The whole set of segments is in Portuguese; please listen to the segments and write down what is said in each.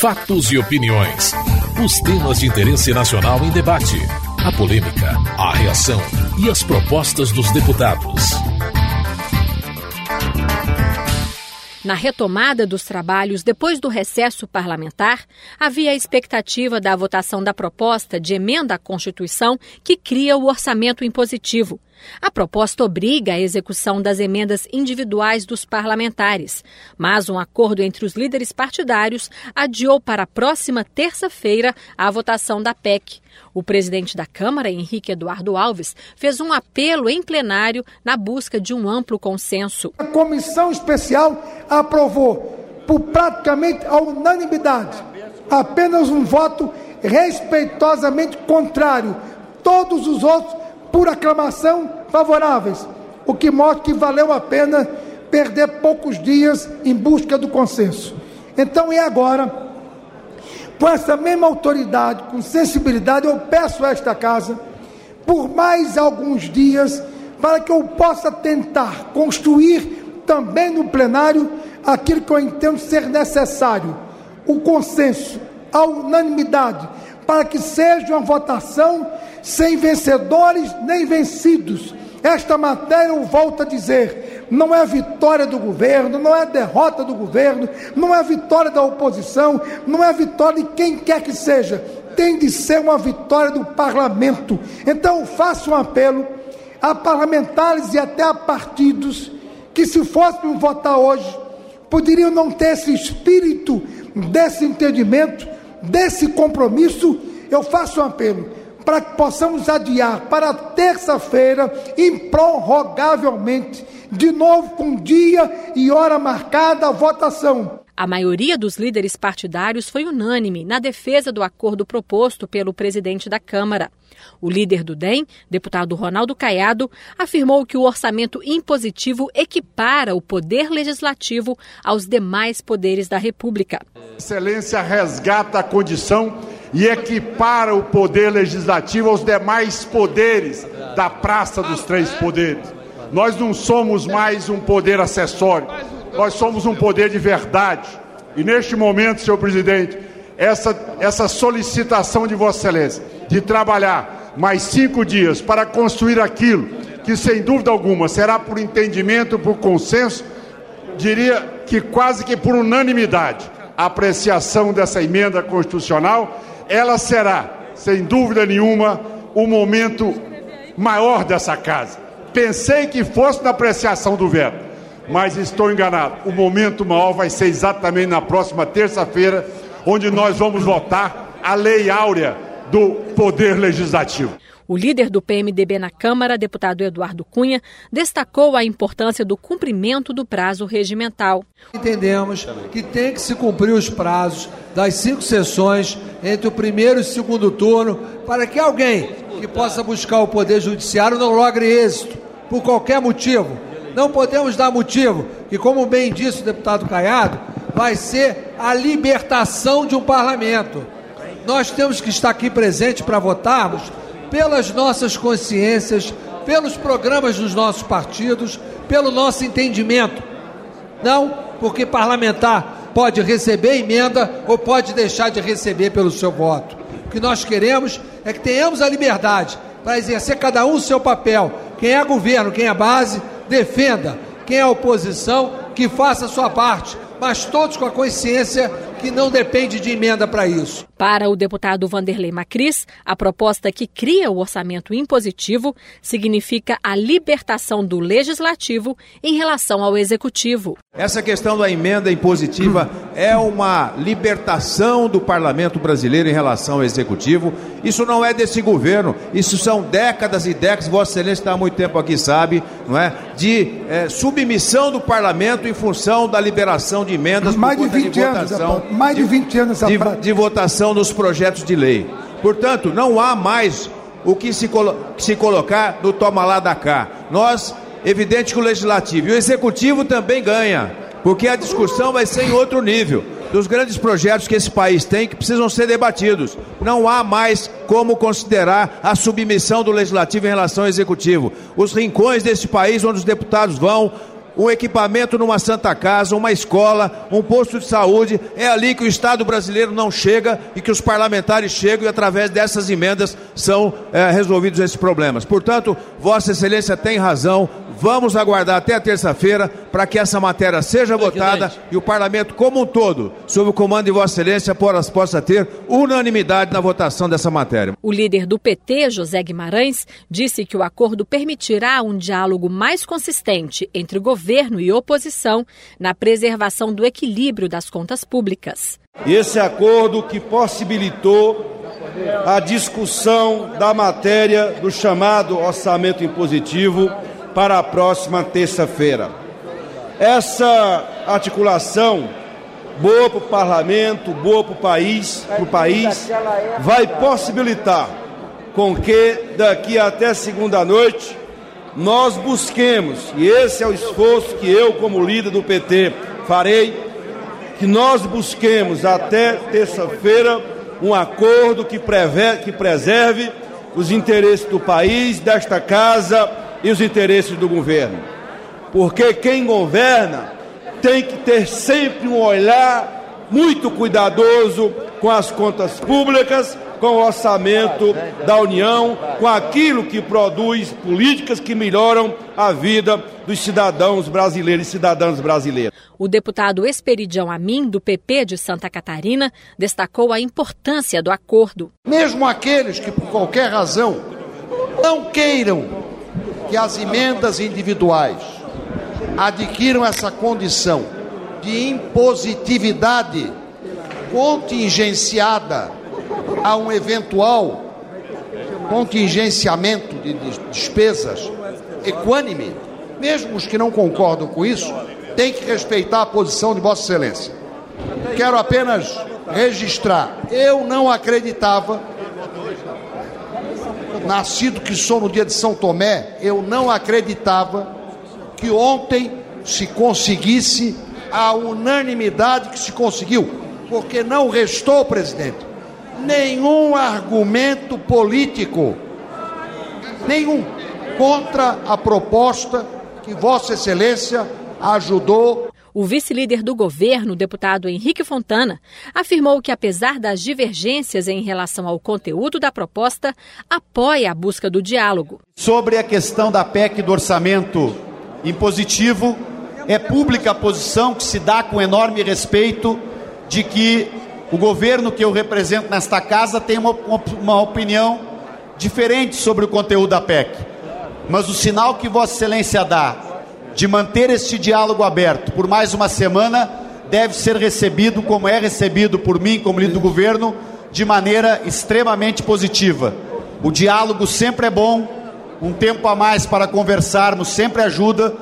Fatos e opiniões. Os temas de interesse nacional em debate. A polêmica, a reação e as propostas dos deputados. Na retomada dos trabalhos depois do recesso parlamentar, havia a expectativa da votação da proposta de emenda à Constituição que cria o orçamento impositivo. A proposta obriga a execução das emendas individuais dos parlamentares, mas um acordo entre os líderes partidários adiou para a próxima terça-feira a votação da PEC. O presidente da Câmara, Henrique Eduardo Alves, fez um apelo em plenário na busca de um amplo consenso. A comissão especial aprovou por praticamente a unanimidade, apenas um voto respeitosamente contrário. Todos os outros por aclamação favoráveis, o que mostra que valeu a pena perder poucos dias em busca do consenso. Então é agora, com essa mesma autoridade, com sensibilidade, eu peço a esta casa, por mais alguns dias, para que eu possa tentar construir também no plenário aquilo que eu entendo ser necessário: o consenso, a unanimidade, para que seja uma votação sem vencedores nem vencidos. Esta matéria, eu volto a dizer, não é vitória do governo, não é derrota do governo, não é vitória da oposição, não é vitória de quem quer que seja, tem de ser uma vitória do parlamento. Então, faço um apelo a parlamentares e até a partidos que, se fossem votar hoje, poderiam não ter esse espírito desse entendimento, desse compromisso. Eu faço um apelo para que possamos adiar para terça-feira, improrrogavelmente, de novo com dia e hora marcada a votação. A maioria dos líderes partidários foi unânime na defesa do acordo proposto pelo presidente da Câmara. O líder do DEM, deputado Ronaldo Caiado, afirmou que o orçamento impositivo equipara o poder legislativo aos demais poderes da República. Excelência resgata a condição e equipara o poder legislativo aos demais poderes da Praça dos Três Poderes. Nós não somos mais um poder acessório, nós somos um poder de verdade. E neste momento, senhor presidente, essa, essa solicitação de Vossa Excelência de trabalhar mais cinco dias para construir aquilo que, sem dúvida alguma, será por entendimento, por consenso, diria que quase que por unanimidade, a apreciação dessa emenda constitucional ela será, sem dúvida nenhuma, o momento maior dessa casa. Pensei que fosse na apreciação do veto, mas estou enganado. O momento maior vai ser exatamente na próxima terça-feira, onde nós vamos votar a Lei Áurea do Poder Legislativo. O líder do PMDB na Câmara, deputado Eduardo Cunha, destacou a importância do cumprimento do prazo regimental. Entendemos que tem que se cumprir os prazos das cinco sessões entre o primeiro e o segundo turno para que alguém que possa buscar o Poder Judiciário não logre êxito, por qualquer motivo. Não podemos dar motivo, que, como bem disse o deputado Caiado, vai ser a libertação de um parlamento. Nós temos que estar aqui presente para votarmos pelas nossas consciências, pelos programas dos nossos partidos, pelo nosso entendimento. Não porque parlamentar pode receber emenda ou pode deixar de receber pelo seu voto. O que nós queremos é que tenhamos a liberdade para exercer cada um o seu papel. Quem é governo, quem é base, defenda. Quem é oposição, que faça a sua parte mas todos com a consciência que não depende de emenda para isso. Para o deputado Vanderlei Macris, a proposta que cria o orçamento impositivo significa a libertação do legislativo em relação ao executivo. Essa questão da emenda impositiva é uma libertação do parlamento brasileiro em relação ao executivo. Isso não é desse governo, isso são décadas e décadas, Vossa Excelência está há muito tempo aqui, sabe, não é? De é, submissão do parlamento em função da liberação de emendas mais de 20 de votação, anos, mais de 20 anos de, de votação dos projetos de lei. Portanto, não há mais o que se, colo se colocar no toma lá da cá. Nós, evidente que o legislativo e o executivo também ganha, porque a discussão vai ser em outro nível dos grandes projetos que esse país tem que precisam ser debatidos. Não há mais como considerar a submissão do legislativo em relação ao executivo. Os rincões desse país onde os deputados vão um equipamento numa Santa Casa, uma escola, um posto de saúde. É ali que o Estado brasileiro não chega e que os parlamentares chegam e através dessas emendas são é, resolvidos esses problemas. Portanto, Vossa Excelência tem razão. Vamos aguardar até a terça-feira para que essa matéria seja votada e o parlamento como um todo, sob o comando de Vossa Excelência, possa ter unanimidade na votação dessa matéria. O líder do PT, José Guimarães, disse que o acordo permitirá um diálogo mais consistente entre governo e oposição na preservação do equilíbrio das contas públicas. Esse acordo que possibilitou a discussão da matéria do chamado orçamento impositivo para a próxima terça-feira. Essa articulação, boa para o parlamento, boa para o país, para o país, vai possibilitar com que daqui até segunda noite nós busquemos, e esse é o esforço que eu, como líder do PT, farei, que nós busquemos até terça-feira um acordo que, preve, que preserve os interesses do país, desta casa e os interesses do governo. Porque quem governa tem que ter sempre um olhar muito cuidadoso com as contas públicas, com o orçamento da União, com aquilo que produz políticas que melhoram a vida dos cidadãos brasileiros e cidadãs brasileiras. O deputado Esperidião Amin, do PP de Santa Catarina, destacou a importância do acordo. Mesmo aqueles que, por qualquer razão, não queiram que as emendas individuais adquiram essa condição de impositividade contingenciada a um eventual contingenciamento de despesas equânime, mesmo os que não concordam com isso, têm que respeitar a posição de Vossa Excelência. Quero apenas registrar, eu não acreditava, nascido que sou no dia de São Tomé, eu não acreditava que ontem se conseguisse a unanimidade que se conseguiu, porque não restou, presidente, nenhum argumento político, nenhum, contra a proposta que Vossa Excelência ajudou. O vice-líder do governo, deputado Henrique Fontana, afirmou que, apesar das divergências em relação ao conteúdo da proposta, apoia a busca do diálogo. Sobre a questão da PEC do orçamento impositivo, é pública a posição que se dá com enorme respeito de que o governo que eu represento nesta casa tem uma, uma opinião diferente sobre o conteúdo da PEC. Mas o sinal que Vossa Excelência dá de manter este diálogo aberto por mais uma semana deve ser recebido, como é recebido por mim, como líder do governo, de maneira extremamente positiva. O diálogo sempre é bom, um tempo a mais para conversarmos sempre ajuda.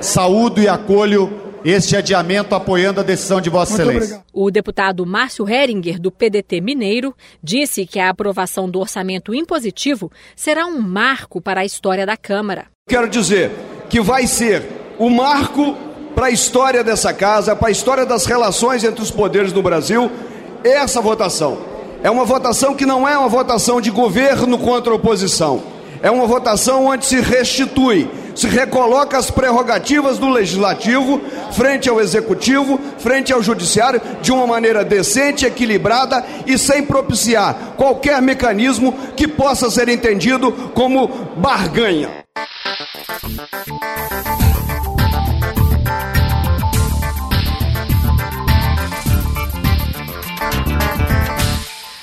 Saúdo e acolho este adiamento apoiando a decisão de Vossa Muito Excelência. Obrigado. O deputado Márcio Heringer, do PDT Mineiro, disse que a aprovação do orçamento impositivo será um marco para a história da Câmara. Quero dizer que vai ser o marco para a história dessa casa, para a história das relações entre os poderes no Brasil, essa votação. É uma votação que não é uma votação de governo contra oposição. É uma votação onde se restitui se recoloca as prerrogativas do legislativo frente ao executivo, frente ao judiciário, de uma maneira decente, equilibrada e sem propiciar qualquer mecanismo que possa ser entendido como barganha.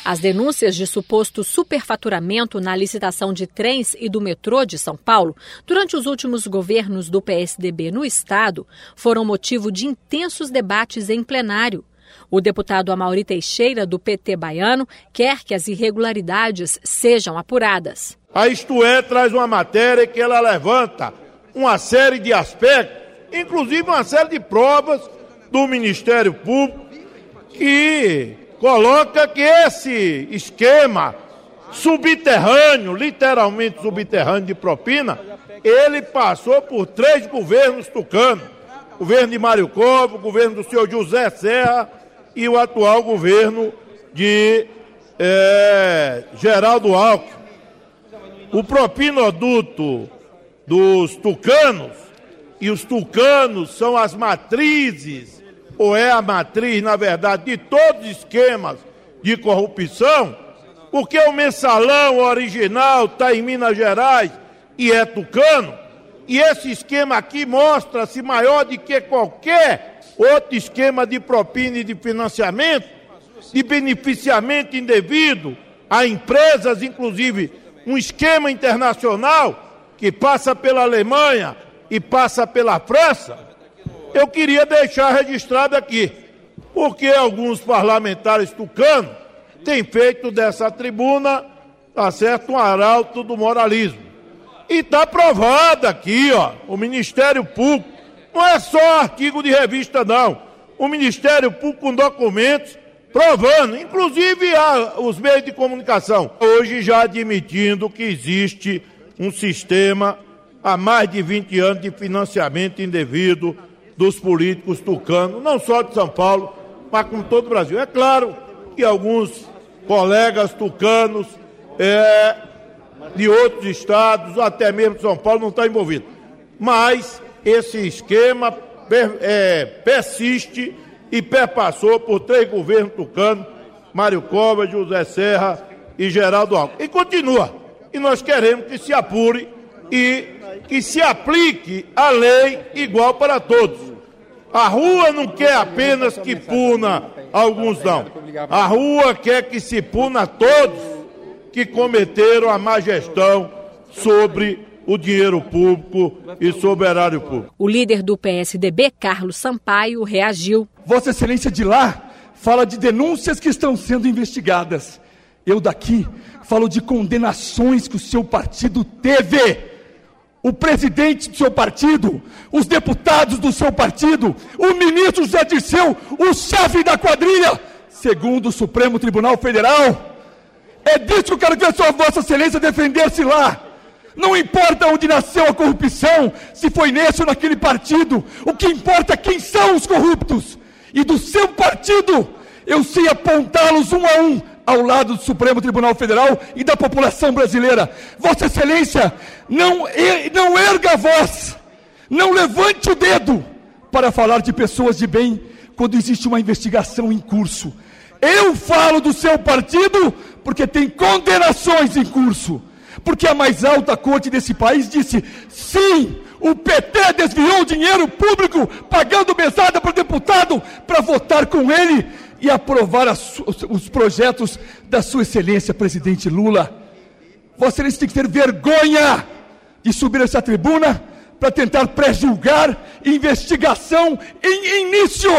As denúncias de suposto superfaturamento na licitação de trens e do metrô de São Paulo durante os últimos governos do PSDB no estado foram motivo de intensos debates em plenário. O deputado Amauri Teixeira, do PT baiano, quer que as irregularidades sejam apuradas. A Isto É traz uma matéria que ela levanta uma série de aspectos, inclusive uma série de provas do Ministério Público que coloca que esse esquema subterrâneo, literalmente subterrâneo de propina, ele passou por três governos tucanos. Governo de Mário Cobo, governo do senhor José Serra e o atual governo de é, Geraldo Alckmin. O propinoduto dos tucanos e os tucanos são as matrizes, ou é a matriz, na verdade, de todos os esquemas de corrupção, porque o mensalão original está em Minas Gerais e é tucano, e esse esquema aqui mostra-se maior do que qualquer outro esquema de propina e de financiamento, de beneficiamento indevido a empresas, inclusive um esquema internacional que passa pela Alemanha e passa pela França. Eu queria deixar registrado aqui, porque alguns parlamentares tucanos têm feito dessa tribuna, tá certo, um arauto do moralismo. E está provado aqui, ó, o Ministério Público, não é só artigo de revista, não. O Ministério Público com documentos provando, inclusive a, os meios de comunicação, hoje já admitindo que existe um sistema há mais de 20 anos de financiamento indevido dos políticos tucanos, não só de São Paulo, mas com todo o Brasil. É claro que alguns colegas tucanos é, de outros estados, até mesmo de São Paulo, não estão envolvidos. Mas esse esquema per, é, persiste e perpassou por três governos tucanos, Mário Covas, José Serra e Geraldo Alckmin. E continua. E nós queremos que se apure e que se aplique a lei igual para todos. A rua não quer apenas que puna alguns, não. A rua quer que se puna todos que cometeram a má gestão sobre o dinheiro público e sobre o erário público. O líder do PSDB, Carlos Sampaio, reagiu. Vossa Excelência de lá fala de denúncias que estão sendo investigadas. Eu daqui falo de condenações que o seu partido teve. O presidente do seu partido, os deputados do seu partido, o ministro José Dirceu, o chefe da quadrilha, segundo o Supremo Tribunal Federal. É disso que eu quero ver sua Vossa Excelência defender-se lá. Não importa onde nasceu a corrupção, se foi nesse ou naquele partido, o que importa é quem são os corruptos. E do seu partido, eu sei apontá-los um a um ao lado do Supremo Tribunal Federal e da população brasileira. Vossa Excelência, não, não erga a voz, não levante o dedo para falar de pessoas de bem quando existe uma investigação em curso. Eu falo do seu partido porque tem condenações em curso porque a mais alta corte desse país disse: sim, o PT desviou dinheiro público, pagando mesada para o deputado, para votar com ele e aprovar as, os, os, projetos da Sua Excelência, presidente Lula. Vossa Excelência tem que ter vergonha de subir essa tribuna para tentar pré-julgar investigação em início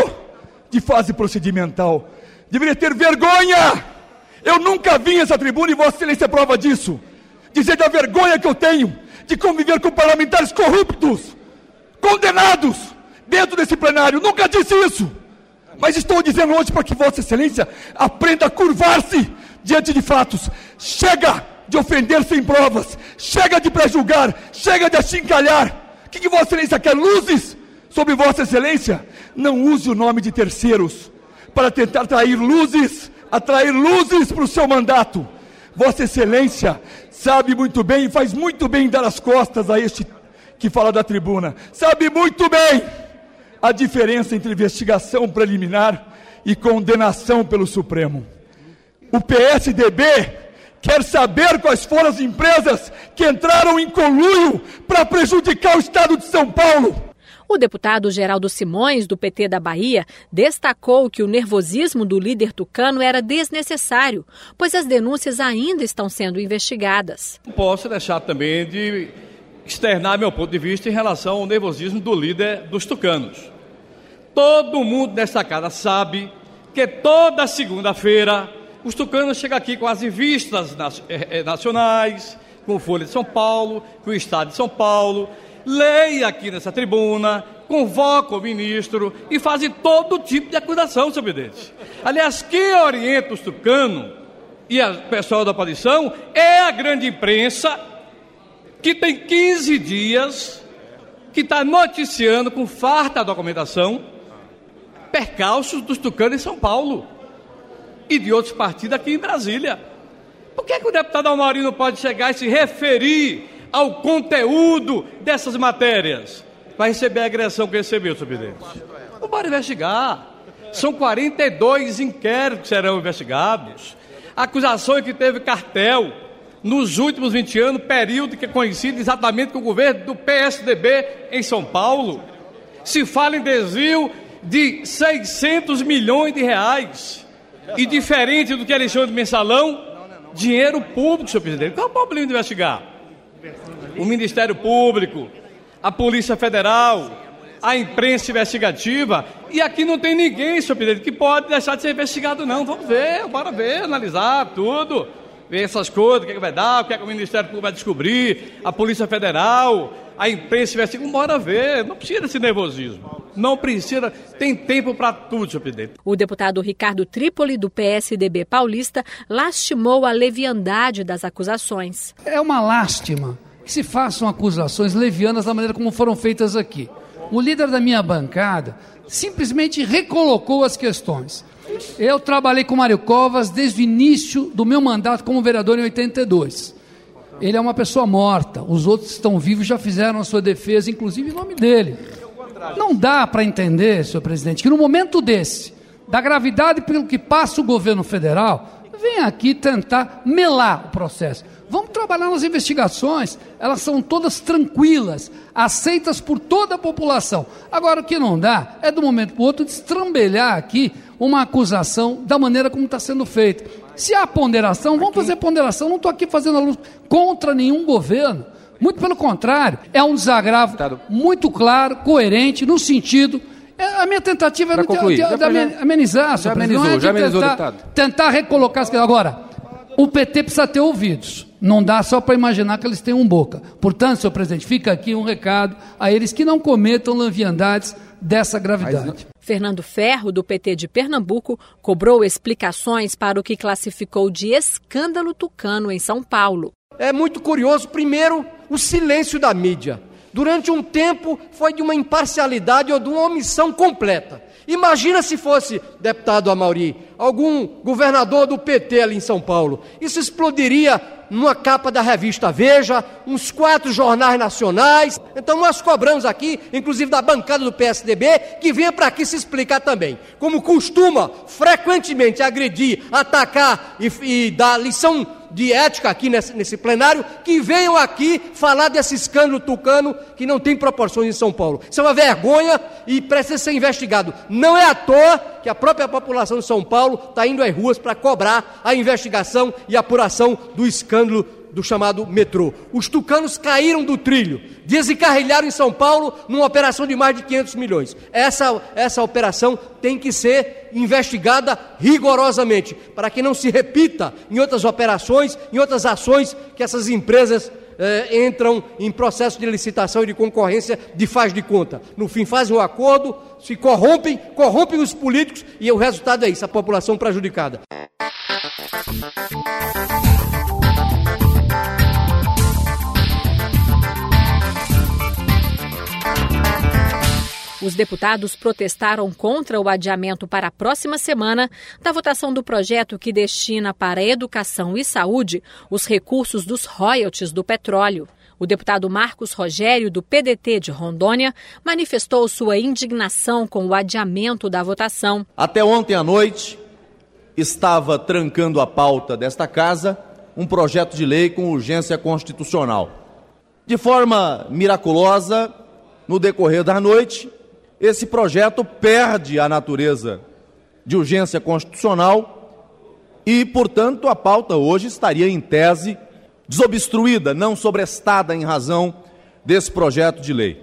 de fase procedimental. Deveria ter vergonha! Eu nunca vim a essa tribuna e Vossa Excelência é prova disso dizer da vergonha que eu tenho de conviver com parlamentares corruptos, condenados, dentro desse plenário. Nunca disse isso. Mas estou dizendo hoje para que Vossa Excelência aprenda a curvar-se diante de fatos. Chega de ofender sem provas. Chega de prejulgar. Chega de achincalhar. O que, que Vossa Excelência quer? Luzes sobre Vossa Excelência? Não use o nome de terceiros para tentar atrair luzes, atrair luzes para o seu mandato. Vossa Excelência sabe muito bem e faz muito bem dar as costas a este que fala da tribuna. Sabe muito bem a diferença entre investigação preliminar e condenação pelo Supremo. O PSDB quer saber quais foram as empresas que entraram em conluio para prejudicar o Estado de São Paulo. O deputado Geraldo Simões, do PT da Bahia, destacou que o nervosismo do líder tucano era desnecessário, pois as denúncias ainda estão sendo investigadas. Não posso deixar também de externar meu ponto de vista em relação ao nervosismo do líder dos tucanos. Todo mundo nessa casa sabe que toda segunda-feira os tucanos chegam aqui com as revistas eh, eh, nacionais, com Folha de São Paulo, com o Estado de São Paulo, leia aqui nessa tribuna, convoca o ministro e faz todo tipo de acusação, senhor presidente. Aliás, quem orienta os tucanos e o pessoal da aparição é a grande imprensa, que tem 15 dias, que está noticiando com farta documentação percalços dos tucanos em São Paulo e de outros partidos aqui em Brasília. Por que, que o deputado Almaurino pode chegar e se referir ao conteúdo dessas matérias. vai receber a agressão que recebeu, senhor presidente. Não pode investigar. São 42 inquéritos que serão investigados. Acusações que teve cartel nos últimos 20 anos, período que é conhecido exatamente com o governo do PSDB em São Paulo. Se fala em desvio de 600 milhões de reais. E diferente do que eles chamam de mensalão, dinheiro público, senhor presidente. Qual é o problema de investigar? O Ministério Público, a Polícia Federal, a imprensa investigativa. E aqui não tem ninguém, senhor presidente, que pode deixar de ser investigado, não. Vamos ver, bora ver, analisar tudo. Ver essas coisas, o que, é que vai dar, o que, é que o Ministério Público vai descobrir, a Polícia Federal, a imprensa investigativa. Bora ver, não precisa desse nervosismo. Não precisa, tem tempo para tudo, senhor presidente. O deputado Ricardo Trípoli, do PSDB paulista, lastimou a leviandade das acusações. É uma lástima que se façam acusações levianas da maneira como foram feitas aqui. O líder da minha bancada simplesmente recolocou as questões. Eu trabalhei com Mário Covas desde o início do meu mandato como vereador em 82. Ele é uma pessoa morta, os outros que estão vivos já fizeram a sua defesa, inclusive em nome dele. Não dá para entender, senhor presidente, que no momento desse, da gravidade pelo que passa o governo federal, vem aqui tentar melar o processo. Vamos trabalhar nas investigações, elas são todas tranquilas, aceitas por toda a população. Agora, o que não dá é, do momento para o outro, destrambelhar aqui uma acusação da maneira como está sendo feita. Se há ponderação, vamos fazer ponderação. Não estou aqui fazendo a luz contra nenhum governo. Muito pelo contrário, é um desagravo muito claro, coerente, no sentido. É, a minha tentativa era de, de, de, de amenizar, já amenizou, é já amenizou, tentar, tentar recolocar as Agora, o PT precisa ter ouvidos. Não dá só para imaginar que eles têm um boca. Portanto, senhor presidente, fica aqui um recado a eles que não cometam leviandades dessa gravidade. Fernando Ferro, do PT de Pernambuco, cobrou explicações para o que classificou de escândalo tucano em São Paulo. É muito curioso, primeiro, o silêncio da mídia. Durante um tempo foi de uma imparcialidade ou de uma omissão completa. Imagina se fosse, deputado Amauri, algum governador do PT ali em São Paulo. Isso explodiria numa capa da revista Veja, uns quatro jornais nacionais. Então nós cobramos aqui, inclusive da bancada do PSDB, que venha para aqui se explicar também. Como costuma frequentemente agredir, atacar e, e dar lição de ética aqui nesse, nesse, plenário, que venham aqui falar desse escândalo tucano que não tem proporções em São Paulo. Isso é uma vergonha e precisa ser investigado. Não é à toa que a própria população de São Paulo está indo às ruas para cobrar a investigação e apuração do escândalo do chamado metrô. Os tucanos caíram do trilho, desencarrilharam em São Paulo numa operação de mais de 500 milhões. Essa, essa operação tem que ser investigada rigorosamente, para que não se repita em outras operações, em outras ações que essas empresas eh, entram em processo de licitação e de concorrência de faz de conta. No fim, fazem um acordo, se corrompem, corrompem os políticos e o resultado é isso, a população prejudicada. Os deputados protestaram contra o adiamento para a próxima semana da votação do projeto que destina para educação e saúde os recursos dos royalties do petróleo. O deputado Marcos Rogério, do PDT de Rondônia, manifestou sua indignação com o adiamento da votação. Até ontem à noite, estava trancando a pauta desta casa um projeto de lei com urgência constitucional. De forma miraculosa, no decorrer da noite, esse projeto perde a natureza de urgência constitucional e, portanto, a pauta hoje estaria em tese desobstruída, não sobrestada em razão desse projeto de lei.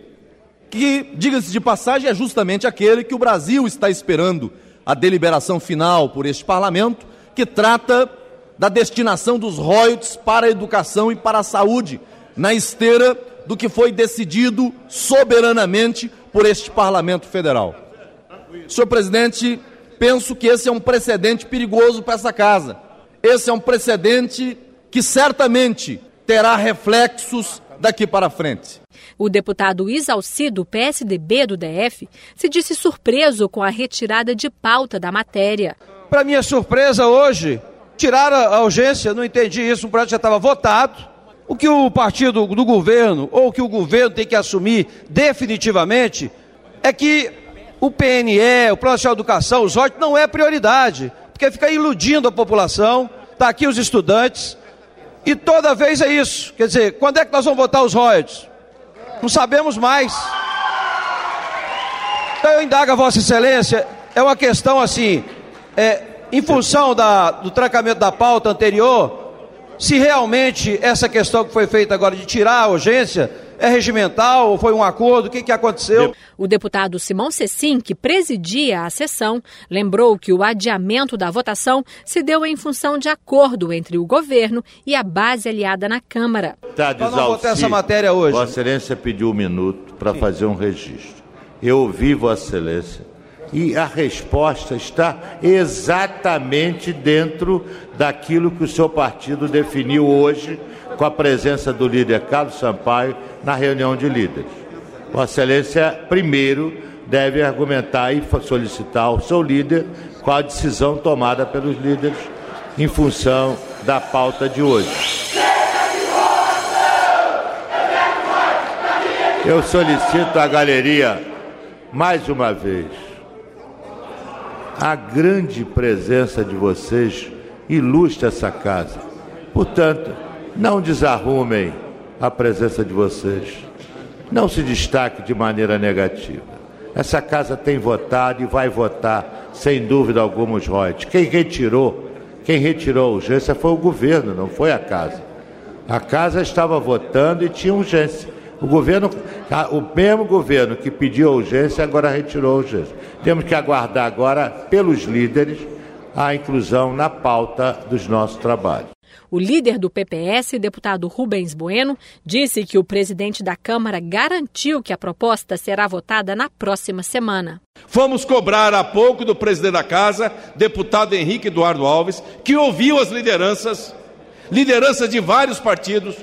Que, diga-se de passagem, é justamente aquele que o Brasil está esperando a deliberação final por este parlamento, que trata da destinação dos royalties para a educação e para a saúde, na esteira do que foi decidido soberanamente por este Parlamento Federal. Senhor presidente, penso que esse é um precedente perigoso para essa casa. Esse é um precedente que certamente terá reflexos daqui para frente. O deputado Isalci, do PSDB do DF, se disse surpreso com a retirada de pauta da matéria. Para minha surpresa, hoje, tiraram a urgência, não entendi isso, o projeto já estava votado, O que o partido do governo, ou que o governo tem que assumir definitivamente, é que o PNE, o Plano Nacional de Educação, os royalties, não é prioridade, porque fica iludindo a população, está aqui os estudantes, e toda vez é isso. Quer dizer, quando é que nós vamos votar os royalties? Não sabemos mais. Então eu indago a Vossa Excelência, é uma questão assim, é, em função da, do trancamento da pauta anterior, se realmente essa questão que foi feita agora de tirar a urgência é regimental ou foi um acordo, o que, que aconteceu? O deputado Simão Cecim, que presidia a sessão, lembrou que o adiamento da votação se deu em função de acordo entre o governo e a base aliada na Câmara. Tá não votar essa matéria hoje. Vossa Excelência pediu um minuto para fazer um registro. Eu ouvi Vossa Excelência e a resposta está exatamente dentro daquilo que o seu partido definiu hoje com a presença do líder Carlos Sampaio na reunião de líderes. Vossa Excelência, primeiro, deve argumentar e solicitar ao seu líder qual a decisão tomada pelos líderes em função da pauta de hoje. Eu solicito à galeria, mais uma vez, a grande presença de vocês ilustra essa casa. Portanto, não desarrumem a presença de vocês. Não se destaque de maneira negativa. Essa casa tem votado e vai votar, sem dúvida alguma, os royalties. Quem retirou, quem retirou a urgência foi o governo, não foi a casa. A casa estava votando e tinha urgência. O governo, o mesmo governo que pediu a urgência, agora retirou a urgência. Temos que aguardar agora, pelos líderes, a inclusão na pauta dos nossos trabalhos. O líder do PPS, deputado Rubens Bueno, disse que o presidente da Câmara garantiu que a proposta será votada na próxima semana. Fomos cobrar há pouco do presidente da Casa, deputado Henrique Eduardo Alves, que ouviu as lideranças, lideranças de vários partidos,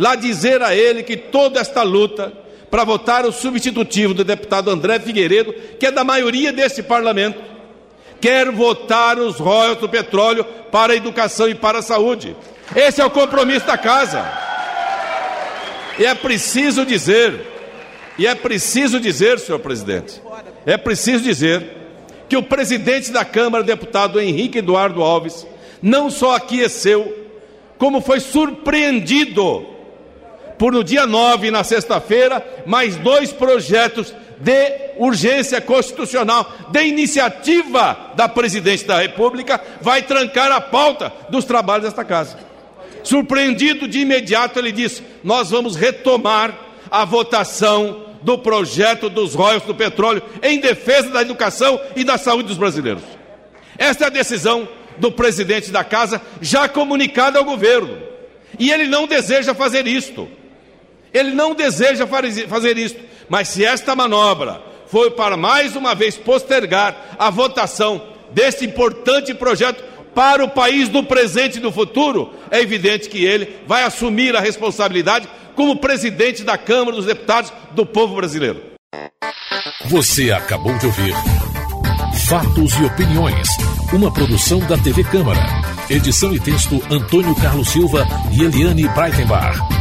lá dizer a ele que toda esta luta para votar o substitutivo do deputado André Figueiredo, que é da maioria desse parlamento, quer votar os royalties do petróleo para a educação e para a saúde. Esse é o compromisso da casa. E é preciso dizer, e é preciso dizer, senhor presidente, é preciso dizer que o presidente da Câmara, deputado Henrique Eduardo Alves, não só aqueceu, como foi surpreendido por no dia 9, na sexta-feira, mais dois projetos de urgência constitucional, de iniciativa da presidente da República, vai trancar a pauta dos trabalhos desta casa. Surpreendido de imediato, ele disse: Nós vamos retomar a votação do projeto dos royalties do petróleo em defesa da educação e da saúde dos brasileiros. Esta é a decisão do presidente da casa, já comunicada ao governo. E ele não deseja fazer isto. Ele não deseja fazer isto. Mas se esta manobra foi para mais uma vez postergar a votação deste importante projeto para o país do presente e do futuro, é evidente que ele vai assumir a responsabilidade como presidente da Câmara dos Deputados do povo brasileiro. Você acabou de ouvir Fatos e Opiniões, uma produção da TV Câmara. Edição e texto Antônio Carlos Silva e Eliane Breitenbach.